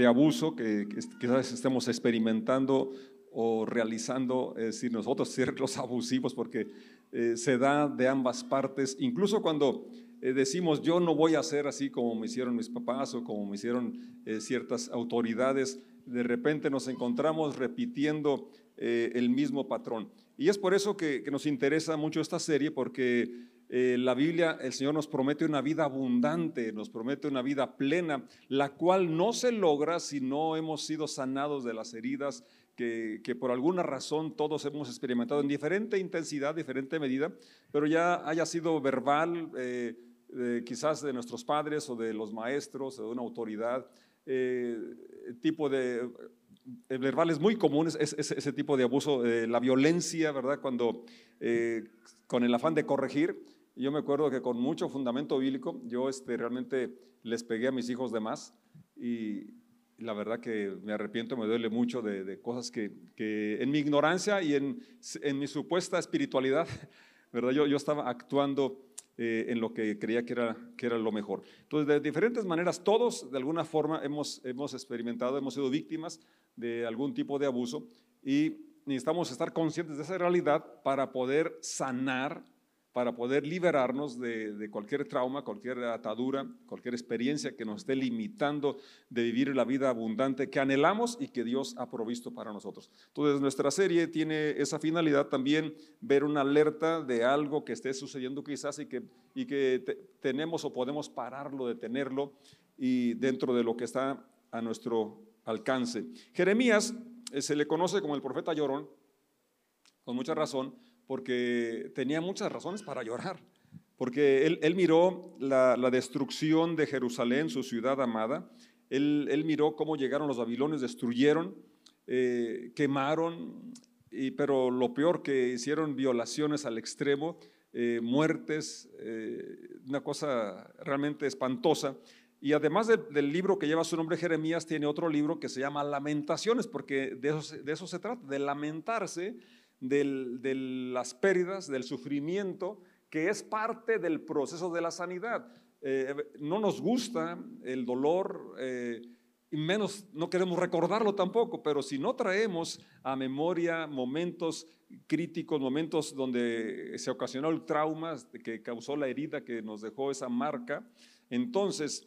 de abuso que, quizás estemos experimentando o realizando, es decir, nosotros ser los abusivos, porque eh, se da de ambas partes, incluso cuando eh, decimos yo no voy a hacer así como me hicieron mis papás o como me hicieron eh, ciertas autoridades, de repente nos encontramos repitiendo el mismo patrón. Y es por eso que nos interesa mucho esta serie, porque eh, la Biblia, el Señor nos promete una vida abundante, nos promete una vida plena, la cual no se logra si no hemos sido sanados de las heridas que, por alguna razón todos hemos experimentado en diferente intensidad, diferente medida, pero ya haya sido verbal, eh, quizás de nuestros padres o de los maestros o de una autoridad, eh, tipo de verbales muy comunes, es, ese tipo de abuso, la violencia, ¿verdad? Cuando con el afán de corregir, yo me acuerdo que con mucho fundamento bíblico, yo este, realmente les pegué a mis hijos de más y la verdad que me arrepiento, me duele mucho de, cosas que, que, en mi ignorancia y en, en, mi supuesta espiritualidad, ¿verdad? Yo, yo estaba actuando eh, en lo que creía que era, que era lo mejor. Entonces, de diferentes maneras, todos de alguna forma hemos, hemos experimentado, hemos sido víctimas de algún tipo de abuso y necesitamos estar conscientes de esa realidad para poder sanar para poder liberarnos de, cualquier trauma, cualquier atadura, cualquier experiencia que nos esté limitando de vivir la vida abundante que anhelamos y que Dios ha provisto para nosotros. Entonces, nuestra serie tiene esa finalidad también, ver una alerta de algo que esté sucediendo quizás y que, y que tenemos o podemos pararlo, detenerlo y dentro de lo que está a nuestro alcance. Jeremías eh, se le conoce como el profeta llorón, con mucha razón, porque tenía muchas razones para llorar, porque él, miró la, destrucción de Jerusalén, su ciudad amada, él, miró cómo llegaron los babilonios, destruyeron, eh, quemaron, y, pero lo peor que hicieron violaciones al extremo, eh, muertes, eh, una cosa realmente espantosa. Y además del libro que lleva su nombre Jeremías, tiene otro libro que se llama Lamentaciones, porque de eso, de eso se trata, de lamentarse de las pérdidas, del sufrimiento, que es parte del proceso de la sanidad. Eh, no nos gusta el dolor, eh, y menos no queremos recordarlo tampoco, pero si no traemos a memoria momentos críticos, momentos donde se ocasionó el trauma que causó la herida que nos dejó esa marca, entonces,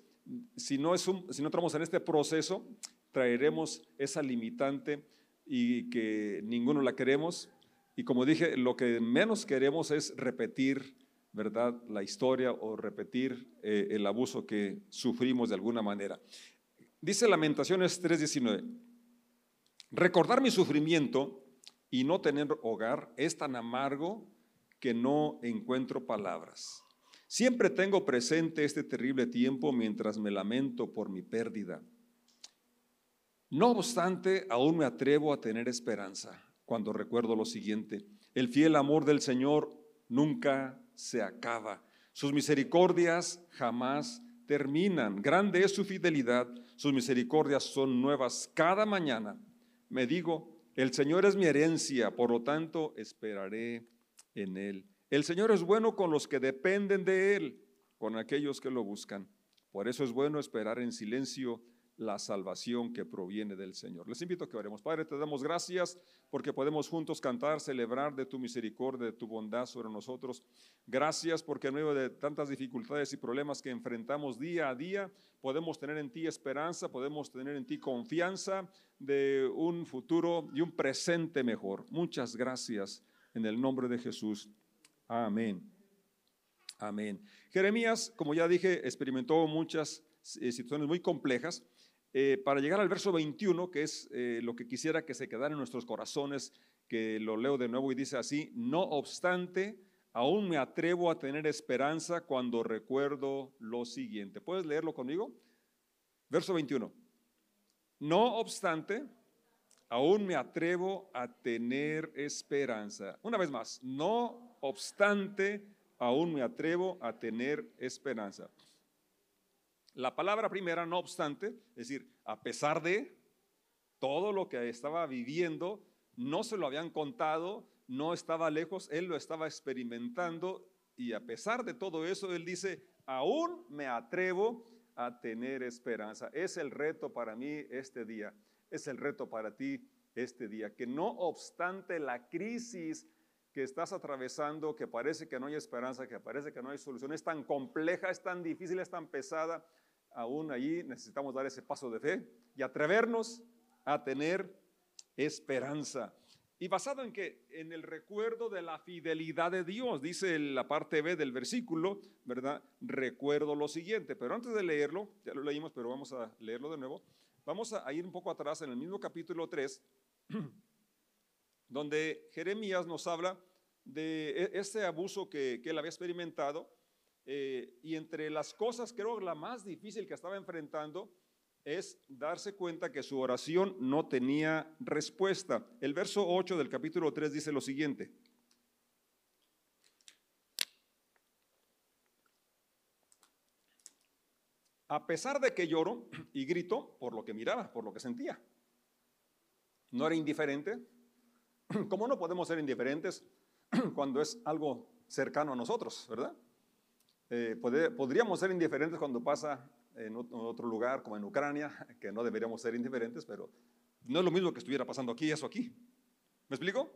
si no, es si no entramos en este proceso, traeremos esa limitante y que ninguno la queremos y como dije, lo que menos queremos es repetir, ¿verdad?, la historia o repetir eh, el abuso que sufrimos de alguna manera. Dice Lamentaciones 3:19, recordar mi sufrimiento y no tener hogar es tan amargo que no encuentro palabras. Siempre tengo presente este terrible tiempo mientras me lamento por mi pérdida. No obstante, aún me atrevo a tener esperanza cuando recuerdo lo siguiente. El fiel amor del Señor nunca se acaba. Sus misericordias jamás terminan. Grande es su fidelidad. Sus misericordias son nuevas cada mañana. Me digo, el Señor es mi herencia, por lo tanto esperaré en Él. El Señor es bueno con los que dependen de Él, con aquellos que lo buscan. Por eso es bueno esperar en silencio la salvación que proviene del Señor. Les invito a que oremos. Padre, te damos gracias porque podemos juntos cantar, celebrar de tu misericordia, de tu bondad sobre nosotros. Gracias porque en medio de tantas dificultades y problemas que enfrentamos día a día, podemos tener en ti esperanza, podemos tener en ti confianza de un futuro y un presente mejor. Muchas gracias en el nombre de Jesús. Amén. Amén. Jeremías, como ya dije, experimentó muchas eh, situaciones muy complejas eh, para llegar al verso 21, que es eh, lo que quisiera que se quedara en nuestros corazones, que lo leo de nuevo y dice así, no obstante, aún me atrevo a tener esperanza cuando recuerdo lo siguiente. ¿Puedes leerlo conmigo? Verso 21. No obstante, aún me atrevo a tener esperanza. Una vez más, no obstante, aún me atrevo a tener esperanza. La palabra primera, no obstante, es decir, a pesar de todo lo que estaba viviendo, no se lo habían contado, no estaba lejos, él lo estaba experimentando y a pesar de todo eso, él dice, aún me atrevo a tener esperanza. Es el reto para mí este día, es el reto para ti este día, que no obstante la crisis que estás atravesando, que parece que no hay esperanza, que parece que no hay solución, es tan compleja, es tan difícil, es tan pesada, aún allí necesitamos dar ese paso de fe y atrevernos a tener esperanza. Y basado en que en el recuerdo de la fidelidad de Dios, dice la parte B del versículo, ¿verdad? Recuerdo lo siguiente, pero antes de leerlo, ya lo leímos, pero vamos a leerlo de nuevo. Vamos a ir un poco atrás en el mismo capítulo 3, donde Jeremías nos habla de e-, ese abuso que, él había experimentado eh, y entre las cosas, creo la más difícil que estaba enfrentando es darse cuenta que su oración no tenía respuesta. El verso 8 del capítulo 3 dice lo siguiente. A pesar de que lloro y grito por lo que miraba, por lo que sentía. No era indiferente. ¿Cómo no podemos ser indiferentes cuando es algo cercano a nosotros, verdad? Eh, podríamos ser indiferentes cuando pasa en otro lugar, como en Ucrania, que no deberíamos ser indiferentes, pero no es lo mismo que estuviera pasando aquí, eso aquí. ¿Me explico?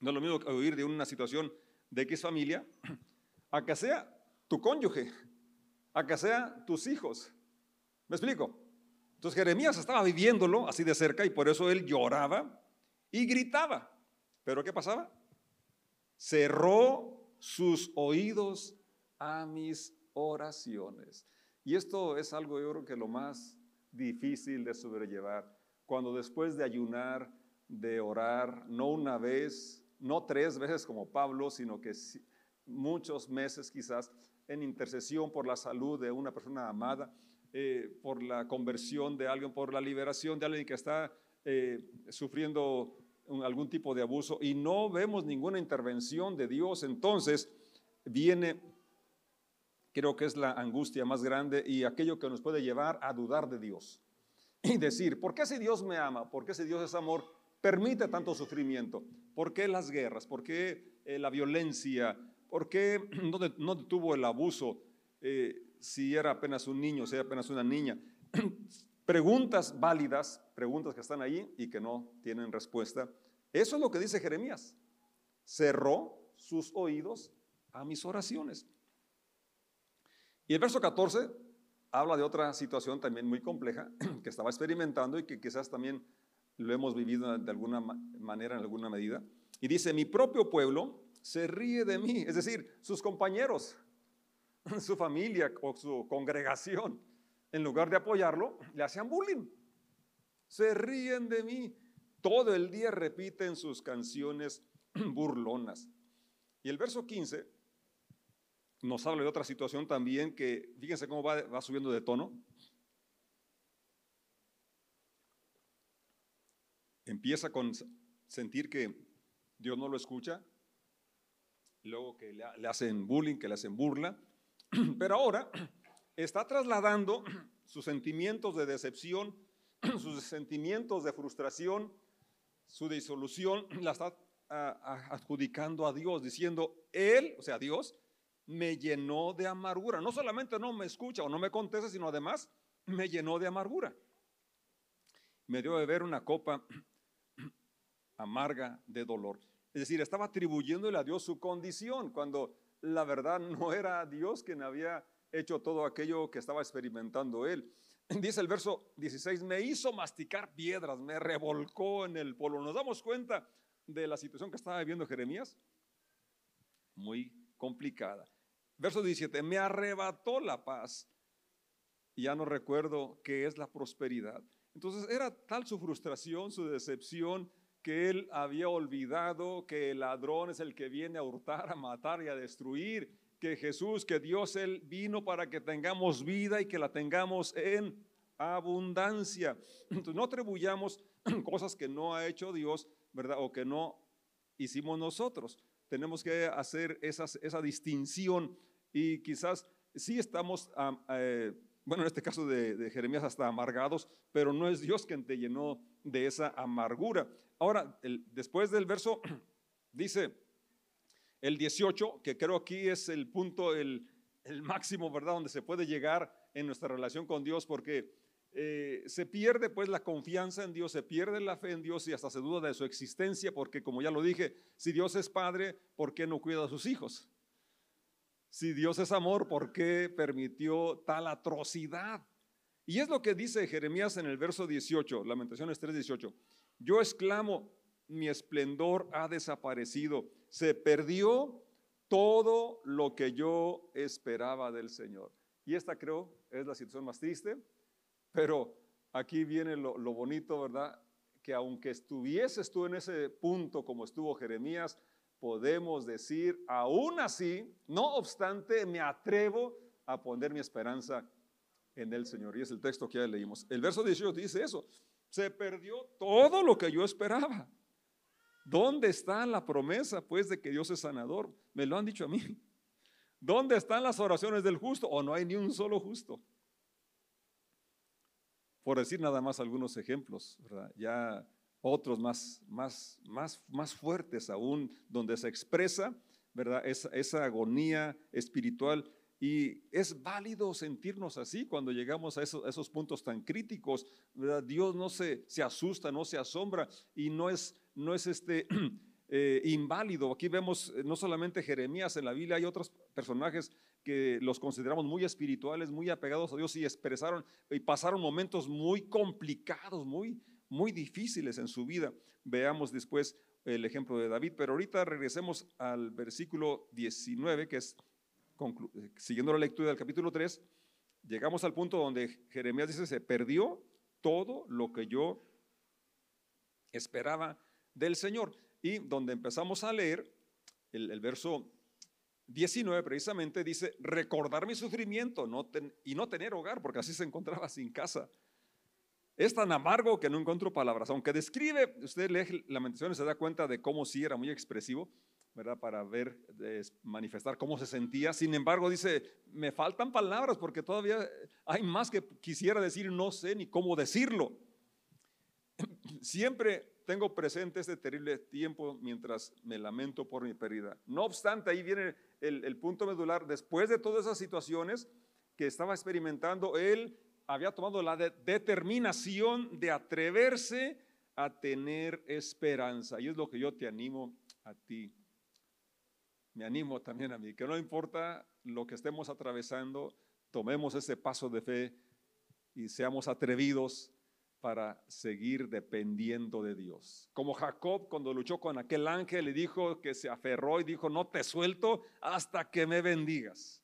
No es lo mismo que oír de una situación de X familia, a que sea tu cónyuge, a que sea tus hijos. ¿Me explico? Entonces Jeremías estaba viviéndolo así de cerca y por eso él lloraba y gritaba. Pero ¿qué pasaba? Cerró sus oídos a mis oraciones. Y esto es algo, yo creo que lo más difícil de sobrellevar. Cuando después de ayunar, de orar, no una vez, no tres veces como Pablo, sino que muchos meses quizás en intercesión por la salud de una persona amada, eh, por la conversión de alguien, por la liberación de alguien que está eh, sufriendo algún tipo de abuso y no vemos ninguna intervención de Dios, entonces viene creo que es la angustia más grande y aquello que nos puede llevar a dudar de Dios. Y decir, ¿por qué si Dios me ama? ¿Por qué si Dios es amor? Permite tanto sufrimiento. ¿Por qué las guerras? ¿Por qué eh, la violencia? ¿Por qué no, detuvo el abuso eh, si era apenas un niño, si era apenas una niña? preguntas válidas, preguntas que están ahí y que no tienen respuesta. Eso es lo que dice Jeremías. Cerró sus oídos a mis oraciones. Y el verso 14 habla de otra situación también muy compleja que estaba experimentando y que quizás también lo hemos vivido de alguna manera, en alguna medida. Y dice, mi propio pueblo se ríe de mí, es decir, sus compañeros, su familia o su congregación, en lugar de apoyarlo, le hacían bullying. Se ríen de mí. Todo el día repiten sus canciones burlonas. Y el verso 15 nos habla de otra situación también que, fíjense cómo va, subiendo de tono. Empieza con sentir que Dios no lo escucha, luego que le hacen bullying, que le hacen burla, pero ahora está trasladando sus sentimientos de decepción, sus sentimientos de frustración, su disolución, la está adjudicando a Dios, diciendo, Él, o sea, Dios, me llenó de amargura. No solamente no me escucha o no me contesta, sino además me llenó de amargura. Me dio de beber una copa amarga de dolor. Es decir, estaba atribuyéndole a Dios su condición, cuando la verdad no era Dios quien había hecho todo aquello que estaba experimentando él. Dice el verso 16, me hizo masticar piedras, me revolcó en el polvo. ¿Nos damos cuenta de la situación que estaba viviendo Jeremías? Muy complicada. Verso 17, me arrebató la paz. Ya no recuerdo qué es la prosperidad. Entonces era tal su frustración, su decepción, que él había olvidado que el ladrón es el que viene a hurtar, a matar y a destruir, que Jesús, que Dios, Él vino para que tengamos vida y que la tengamos en abundancia. Entonces no atribuyamos cosas que no ha hecho Dios, ¿verdad? O que no hicimos nosotros. Tenemos que hacer esa distinción y quizás sí estamos, eh, bueno, en este caso de, Jeremías, hasta amargados, pero no es Dios quien te llenó de esa amargura. Ahora, después del verso, dice el 18, que creo aquí es el punto, el, máximo, ¿verdad?, donde se puede llegar en nuestra relación con Dios porque eh, se pierde pues la confianza en Dios, se pierde la fe en Dios y hasta se duda de su existencia porque como ya lo dije, si Dios es padre, ¿por qué no cuida a sus hijos? Si Dios es amor, ¿por qué permitió tal atrocidad? Y es lo que dice Jeremías en el verso 18, Lamentaciones 3:18. Yo exclamo, mi esplendor ha desaparecido, se perdió todo lo que yo esperaba del Señor. Y esta creo es la situación más triste, pero aquí viene lo, bonito, ¿verdad? Que aunque estuvieses tú en ese punto como estuvo Jeremías, podemos decir, aún así, no obstante, me atrevo a poner mi esperanza en el Señor. Y es el texto que ya leímos. El verso 18 dice eso. Se perdió todo lo que yo esperaba. ¿Dónde está la promesa, pues, de que Dios es sanador? Me lo han dicho a mí. ¿Dónde están las oraciones del justo? ¿O no hay ni un solo justo? Por decir nada más algunos ejemplos. Ya otros más, más, más, más fuertes aún, donde se expresa, ¿verdad? Esa, agonía espiritual. Y es válido sentirnos así cuando llegamos a esos, puntos tan críticos. Dios no se, se asusta, no se asombra y no es, no es este, eh, inválido. Aquí vemos eh, no solamente Jeremías en la Biblia, hay otros personajes que los consideramos muy espirituales, muy apegados a Dios y expresaron y pasaron momentos muy complicados, muy, muy difíciles en su vida. Veamos después el ejemplo de David, pero ahorita regresemos al versículo 19, que es eh, siguiendo la lectura del capítulo 3, llegamos al punto donde Jeremías dice, se perdió todo lo que yo esperaba del Señor. Y donde empezamos a leer, el, verso 19 precisamente dice, recordar mi sufrimiento y no tener hogar, porque así se encontraba sin casa. Es tan amargo que no encuentro palabras. Aunque describe, usted lee Lamentaciones, se da cuenta de cómo sí era muy expresivo, ¿verdad? Para ver, manifestar cómo se sentía. Sin embargo, dice, me faltan palabras porque todavía hay más que quisiera decir, no sé ni cómo decirlo. Siempre tengo presente este terrible tiempo mientras me lamento por mi pérdida. No obstante, ahí viene el, punto medular. Después de todas esas situaciones que estaba experimentando, él había tomado la determinación de atreverse a tener esperanza. Y es lo que yo te animo a ti. Me animo también a mí, que no importa lo que estemos atravesando, tomemos ese paso de fe y seamos atrevidos para seguir dependiendo de Dios. Como Jacob cuando luchó con aquel ángel le dijo que se aferró y dijo, no te suelto hasta que me bendigas.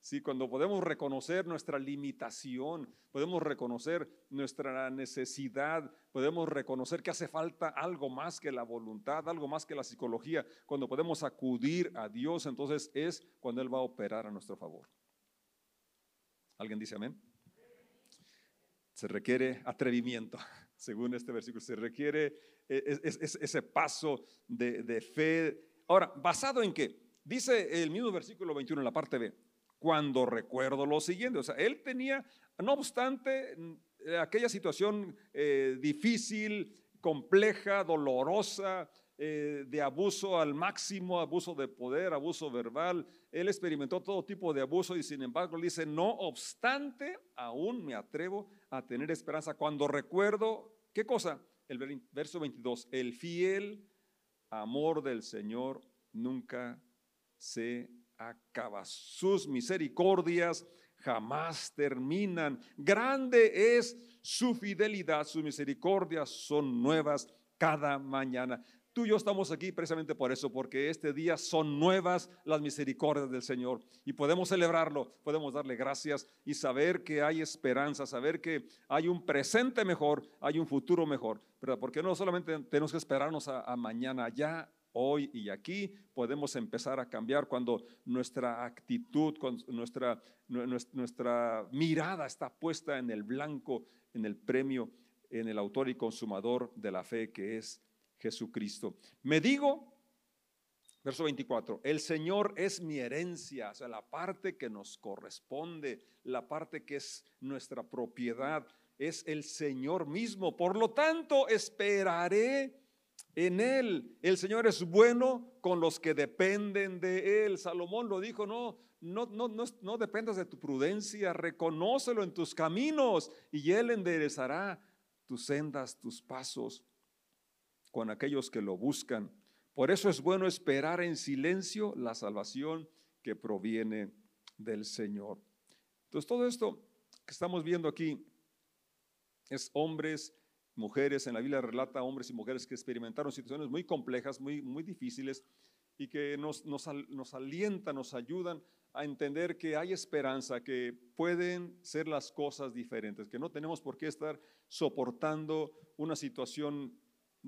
Sí, cuando podemos reconocer nuestra limitación, podemos reconocer nuestra necesidad, podemos reconocer que hace falta algo más que la voluntad, algo más que la psicología, cuando podemos acudir a Dios, entonces es cuando Él va a operar a nuestro favor. ¿Alguien dice amén? Se requiere atrevimiento, según este versículo, se requiere e, ese paso de, fe. Ahora, ¿basado en qué? Dice el mismo versículo 21 en la parte B, cuando recuerdo lo siguiente, o sea, él tenía, no obstante, aquella situación eh, difícil, compleja, dolorosa, eh, de abuso al máximo, abuso de poder, abuso verbal. Él experimentó todo tipo de abuso y sin embargo dice, no obstante, aún me atrevo a tener esperanza cuando recuerdo, ¿qué cosa? El verso 22, el fiel amor del Señor nunca se acaba. Sus misericordias jamás terminan. Grande es su fidelidad, sus misericordias son nuevas cada mañana. Tú y yo estamos aquí precisamente por eso, porque este día son nuevas las misericordias del Señor y podemos celebrarlo, podemos darle gracias y saber que hay esperanza, saber que hay un presente mejor, hay un futuro mejor, ¿verdad? Porque no solamente tenemos que esperarnos a, mañana, ya hoy y aquí podemos empezar a cambiar cuando nuestra actitud, nuestra, nuestra mirada está puesta en el blanco, en el premio, en el autor y consumador de la fe que es Jesucristo. Me digo, verso 24, el Señor es mi herencia, o sea, la parte que nos corresponde, la parte que es nuestra propiedad, es el Señor mismo. Por lo tanto, esperaré en Él. El Señor es bueno con los que dependen de Él. Salomón lo dijo, no, no, no, no, no dependas de tu prudencia, reconócelo en tus caminos y Él enderezará tus sendas, tus pasos con aquellos que lo buscan. Por eso es bueno esperar en silencio la salvación que proviene del Señor. Entonces todo esto que estamos viendo aquí es hombres, mujeres, en la Biblia relata hombres y mujeres que experimentaron situaciones muy complejas, muy, muy difíciles y que nos, nos, nos alientan, nos ayudan a entender que hay esperanza, que pueden ser las cosas diferentes, que no tenemos por qué estar soportando una situación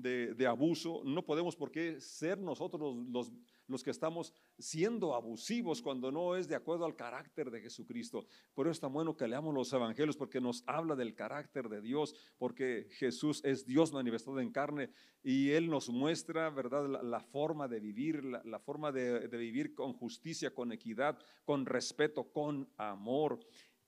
de, abuso, no podemos por qué ser nosotros los, los, que estamos siendo abusivos cuando no es de acuerdo al carácter de Jesucristo. Por eso es tan bueno que leamos los evangelios porque nos habla del carácter de Dios, porque Jesús es Dios manifestado en carne y Él nos muestra, ¿verdad?, la, forma de vivir, la, forma de, de vivir con justicia, con equidad, con respeto, con amor.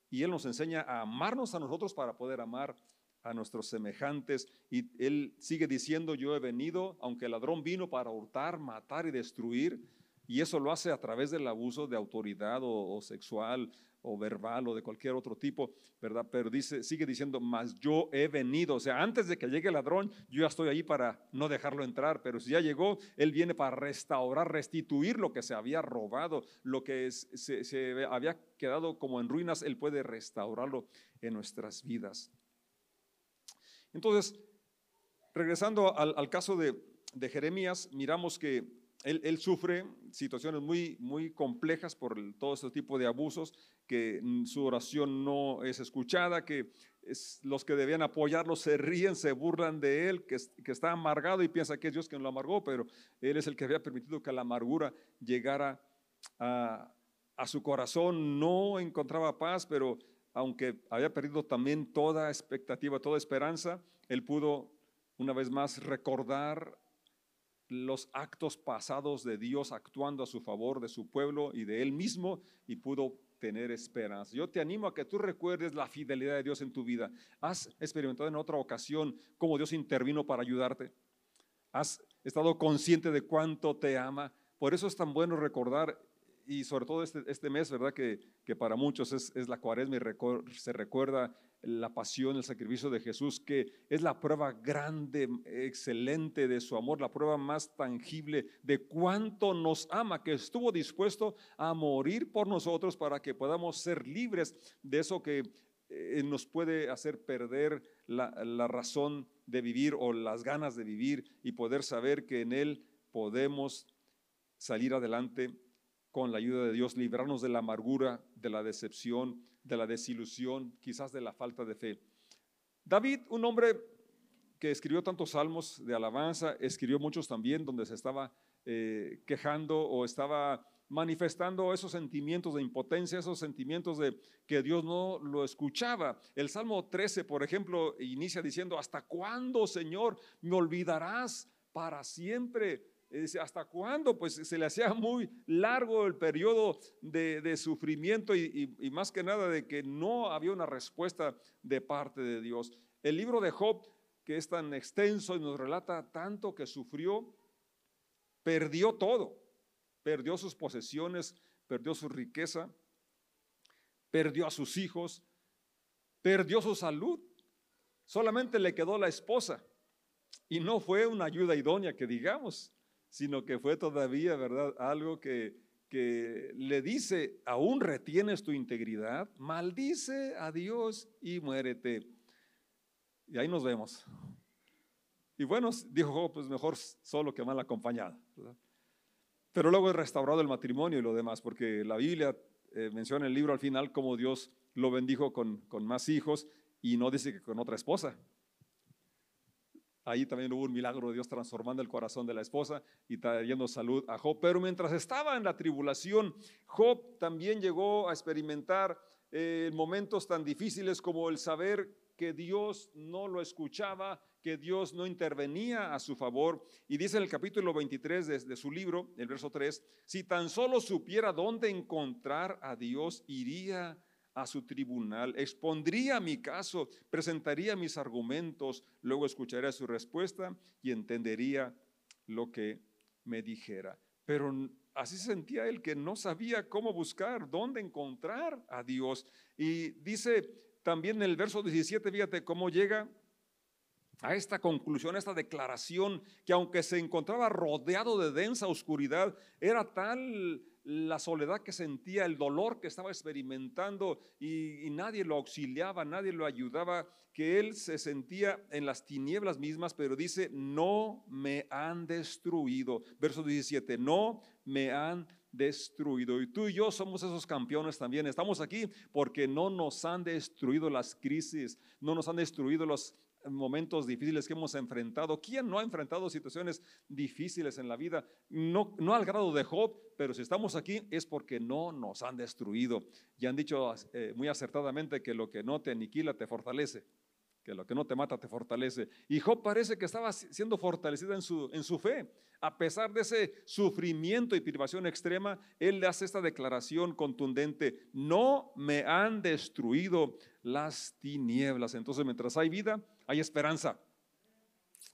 Y Él nos enseña a amarnos a nosotros para poder amar a nuestros semejantes. Y él sigue diciendo, yo he venido, aunque el ladrón vino para hurtar, matar y destruir, y eso lo hace a través del abuso de autoridad o, sexual o verbal o de cualquier otro tipo, ¿verdad? Pero dice, sigue diciendo, mas yo he venido, o sea, antes de que llegue el ladrón, yo ya estoy ahí para no dejarlo entrar, pero si ya llegó, él viene para restaurar, restituir lo que se había robado, lo que se, se había quedado como en ruinas, él puede restaurarlo en nuestras vidas. Entonces, regresando al, caso de, Jeremías, miramos que él, sufre situaciones muy, muy complejas por todo este tipo de abusos, que su oración no es escuchada, que los que debían apoyarlo se ríen, se burlan de él, que, está amargado y piensa que es Dios quien lo amargó, pero él es el que había permitido que la amargura llegara a, a su corazón. No encontraba paz, pero aunque había perdido también toda expectativa, toda esperanza, él pudo una vez más recordar los actos pasados de Dios actuando a su favor de su pueblo y de él mismo y pudo tener esperanza. Yo te animo a que tú recuerdes la fidelidad de Dios en tu vida. ¿Has experimentado en otra ocasión cómo Dios intervino para ayudarte? ¿Has estado consciente de cuánto te ama? Por eso es tan bueno recordar y sobre todo este, este mes, ¿verdad? Que, que para muchos es, es la cuaresma y se recuerda la pasión, el sacrificio de Jesús, que es la prueba grande, excelente de su amor, la prueba más tangible de cuánto nos ama, que estuvo dispuesto a morir por nosotros para que podamos ser libres de eso que eh, nos puede hacer perder la, la razón de vivir o las ganas de vivir y poder saber que en Él podemos salir adelante con la ayuda de Dios, librarnos de la amargura, de la decepción, de la desilusión, quizás de la falta de fe. David, un hombre que escribió tantos salmos de alabanza, escribió muchos también donde se estaba eh, quejando o estaba manifestando esos sentimientos de impotencia, esos sentimientos de que Dios no lo escuchaba. El Salmo 13, por ejemplo, inicia diciendo, ¿hasta cuándo, Señor, me olvidarás para siempre? ¿Hasta cuándo? Pues se le hacía muy largo el periodo de, sufrimiento y, más que nada de que no había una respuesta de parte de Dios. El libro de Job, que es tan extenso y nos relata tanto que sufrió, perdió todo. Perdió sus posesiones, perdió su riqueza, perdió a sus hijos, perdió su salud. Solamente le quedó la esposa. Y no fue una ayuda idónea que digamos sino que fue todavía, ¿verdad? Algo que, que le dice, aún retienes tu integridad, maldice a Dios y muérete. Y ahí nos vemos. Y bueno, dijo, pues mejor solo que mal acompañado. Pero luego es restaurado el matrimonio y lo demás, porque la Biblia eh, menciona en el libro al final cómo Dios lo bendijo con, con más hijos y no dice que con otra esposa. Ahí también hubo un milagro de Dios transformando el corazón de la esposa y trayendo salud a Job. Pero mientras estaba en la tribulación, Job también llegó a experimentar eh, momentos tan difíciles como el saber que Dios no lo escuchaba, que Dios no intervenía a su favor. Y dice en el capítulo 23 de, de, su libro, el verso 3, si tan solo supiera dónde encontrar a Dios, iría a su tribunal, expondría mi caso, presentaría mis argumentos, luego escucharía su respuesta y entendería lo que me dijera. Pero así sentía él que no sabía cómo buscar, dónde encontrar a Dios. Y dice también en el verso 17, fíjate cómo llega a esta conclusión, a esta declaración, que aunque se encontraba rodeado de densa oscuridad, era tal la soledad que sentía, el dolor que estaba experimentando y, nadie lo auxiliaba, nadie lo ayudaba, que él se sentía en las tinieblas mismas, pero dice, no me han destruido. Verso 17, no me han destruido. Y tú y yo somos esos campeones también. Estamos aquí porque no nos han destruido las crisis, no nos han destruido los momentos difíciles que hemos enfrentado. ¿Quién no ha enfrentado situaciones difíciles en la vida? No, no al grado de Job, pero si estamos aquí es porque no nos han destruido. Y han dicho eh, muy acertadamente que lo que no te aniquila te fortalece que lo que no te mata te fortalece. Y Job parece que estaba siendo fortalecida en su, en su fe. A pesar de ese sufrimiento y privación extrema, él le hace esta declaración contundente, no me han destruido las tinieblas. Entonces, mientras hay vida, hay esperanza.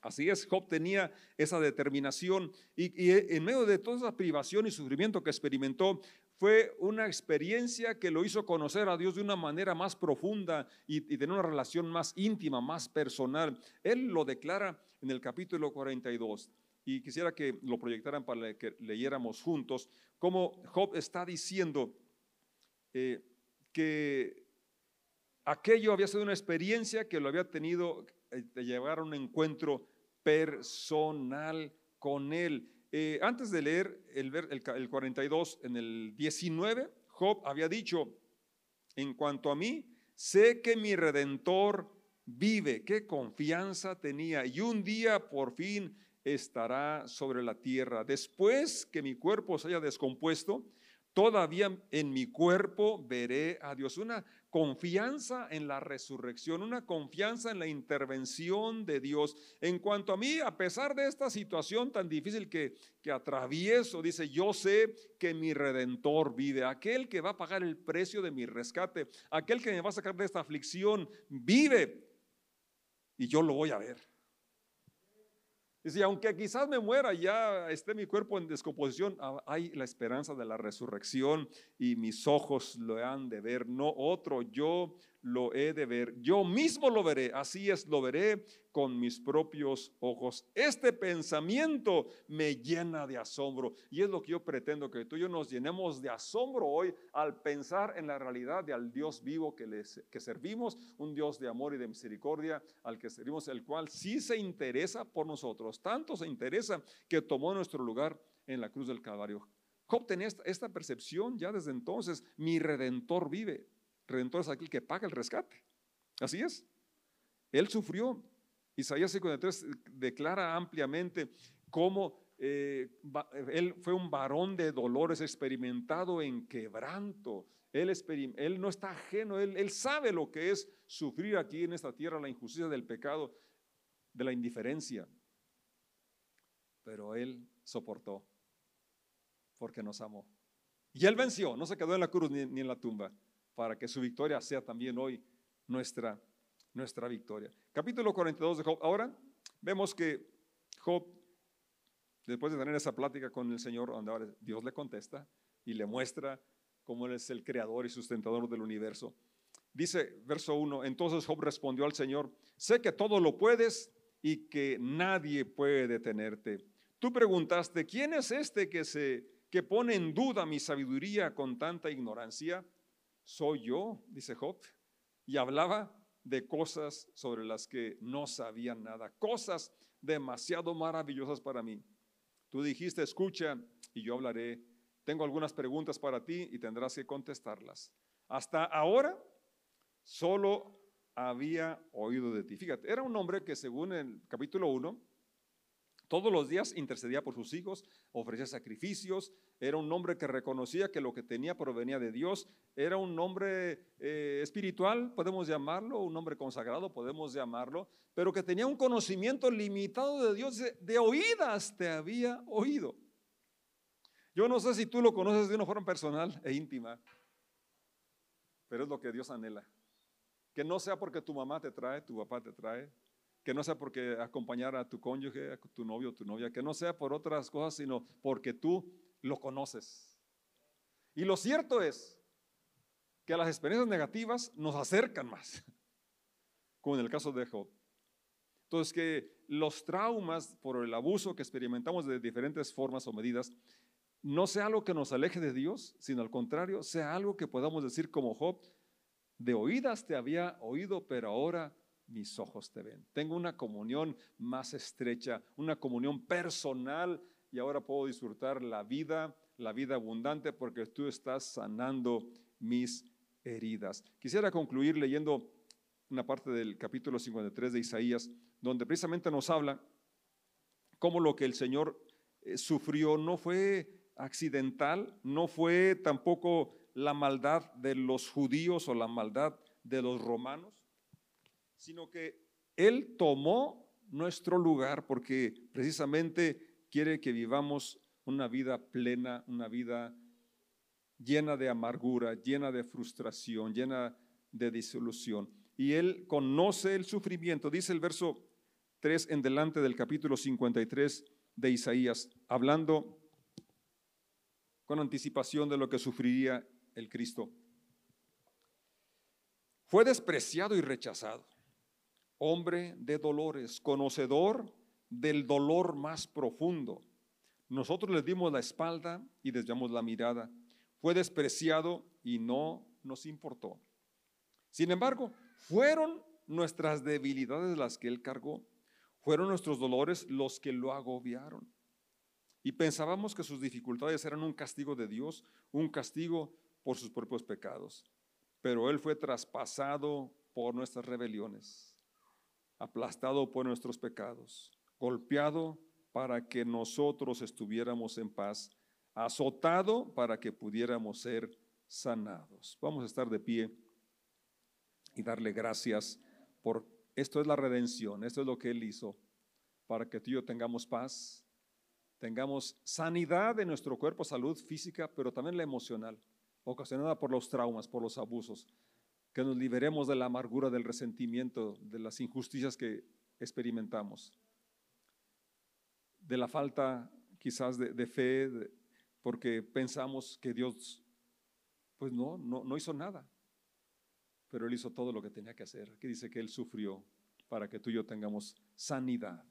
Así es, Job tenía esa determinación y, y, en medio de toda esa privación y sufrimiento que experimentó, fue una experiencia que lo hizo conocer a Dios de una manera más profunda y, tener una relación más íntima, más personal. Él lo declara en el capítulo 42 y quisiera que lo proyectaran para que leyéramos juntos, cómo Job está diciendo eh, que aquello había sido una experiencia que lo había tenido eh, de llevar a un encuentro personal con él. Eh, antes de leer el, el 42, en el 19, Job había dicho, en cuanto a mí, sé que mi redentor vive, qué confianza tenía, y un día por fin estará sobre la tierra. Después que mi cuerpo se haya descompuesto, todavía en mi cuerpo veré a Dios. Una confianza en la resurrección, una confianza en la intervención de Dios. En cuanto a mí, a pesar de esta situación tan difícil que, que atravieso, dice, yo sé que mi redentor vive, aquel que va a pagar el precio de mi rescate, aquel que me va a sacar de esta aflicción, vive. Y yo lo voy a ver. Dice, aunque quizás me muera, ya esté mi cuerpo en descomposición, ah, hay la esperanza de la resurrección y mis ojos lo han de ver, no otro, yo lo he de ver, yo mismo lo veré, así es, lo veré con mis propios ojos. Este pensamiento me llena de asombro y es lo que yo pretendo que tú y yo nos llenemos de asombro hoy al pensar en la realidad de al Dios vivo que, servimos, un Dios de amor y de misericordia al que servimos, el cual sí se interesa por nosotros, tanto se interesa que tomó nuestro lugar en la cruz del Calvario. Job tenía esta percepción ya desde entonces, mi redentor vive. Redentor es aquel que paga el rescate. Así es. Él sufrió. Isaías 53 declara ampliamente cómo eh, él fue un varón de dolores experimentado en quebranto. Él, no está ajeno, él sabe lo que es sufrir aquí en esta tierra la injusticia del pecado, de la indiferencia. Pero él soportó porque nos amó. Y él venció, no se quedó en la cruz ni en la tumba para que su victoria sea también hoy nuestra, nuestra victoria. Capítulo 42 de Job. Ahora vemos que Job, después de tener esa plática con el Señor, Dios le contesta y le muestra cómo Él es el creador y sustentador del universo. Dice verso 1, entonces Job respondió al Señor, sé que todo lo puedes y que nadie puede detenerte. Tú preguntaste, ¿quién es este que, se, que pone en duda mi sabiduría con tanta ignorancia? Soy yo, dice Job, y hablaba de cosas sobre las que no sabía nada, cosas demasiado maravillosas para mí. Tú dijiste, escucha y yo hablaré. Tengo algunas preguntas para ti y tendrás que contestarlas. Hasta ahora solo había oído de ti. Fíjate, era un hombre que según el capítulo 1 todos los días intercedía por sus hijos, ofrecía sacrificios, era un hombre que reconocía que lo que tenía provenía de Dios, era un hombre eh, espiritual, podemos llamarlo, un hombre consagrado, podemos llamarlo, pero que tenía un conocimiento limitado de Dios, de, oídas te había oído. Yo no sé si tú lo conoces de una forma personal e íntima, pero es lo que Dios anhela. Que no sea porque tu mamá te trae, tu papá te trae, que no sea porque acompañar a tu cónyuge, a tu novio tu novia, que no sea por otras cosas, sino porque tú lo conoces. Y lo cierto es que las experiencias negativas nos acercan más, como en el caso de Job. Entonces, que los traumas por el abuso que experimentamos de diferentes formas o medidas, no sea algo que nos aleje de Dios, sino al contrario, sea algo que podamos decir como Job, de oídas te había oído, pero ahora mis ojos te ven. Tengo una comunión más estrecha, una comunión personal y ahora puedo disfrutar la vida, la vida abundante, porque tú estás sanando mis heridas. Quisiera concluir leyendo una parte del capítulo 53 de Isaías, donde precisamente nos habla cómo lo que el Señor eh, sufrió no fue accidental, no fue tampoco la maldad de los judíos o la maldad de los romanos, sino que Él tomó nuestro lugar porque precisamente quiere que vivamos una vida plena, una vida llena de amargura, llena de frustración, llena de disolución. Y Él conoce el sufrimiento, dice el verso 3 en delante del capítulo 53 de Isaías, hablando con anticipación de lo que sufriría el Cristo. Fue despreciado y rechazado, hombre de dolores, conocedor del dolor más profundo. Nosotros le dimos la espalda y desviamos la mirada. Fue despreciado y no nos importó. Sin embargo, fueron nuestras debilidades las que él cargó. Fueron nuestros dolores los que lo agobiaron. Y pensábamos que sus dificultades eran un castigo de Dios, un castigo por sus propios pecados. Pero Él fue traspasado por nuestras rebeliones, aplastado por nuestros pecados, golpeado para que nosotros estuviéramos en paz, azotado para que pudiéramos ser sanados. Vamos a estar de pie y darle gracias por esto es la redención, esto es lo que Él hizo, para que tú y yo tengamos paz, tengamos sanidad de nuestro cuerpo, salud física, pero también la emocional, ocasionada por los traumas, por los abusos, que nos liberemos de la amargura, del resentimiento, de las injusticias que experimentamos, de la falta quizás de, fe, porque pensamos que Dios, pues no, no, no hizo nada, pero Él hizo todo lo que tenía que hacer. Aquí dice que Él sufrió para que tú y yo tengamos sanidad.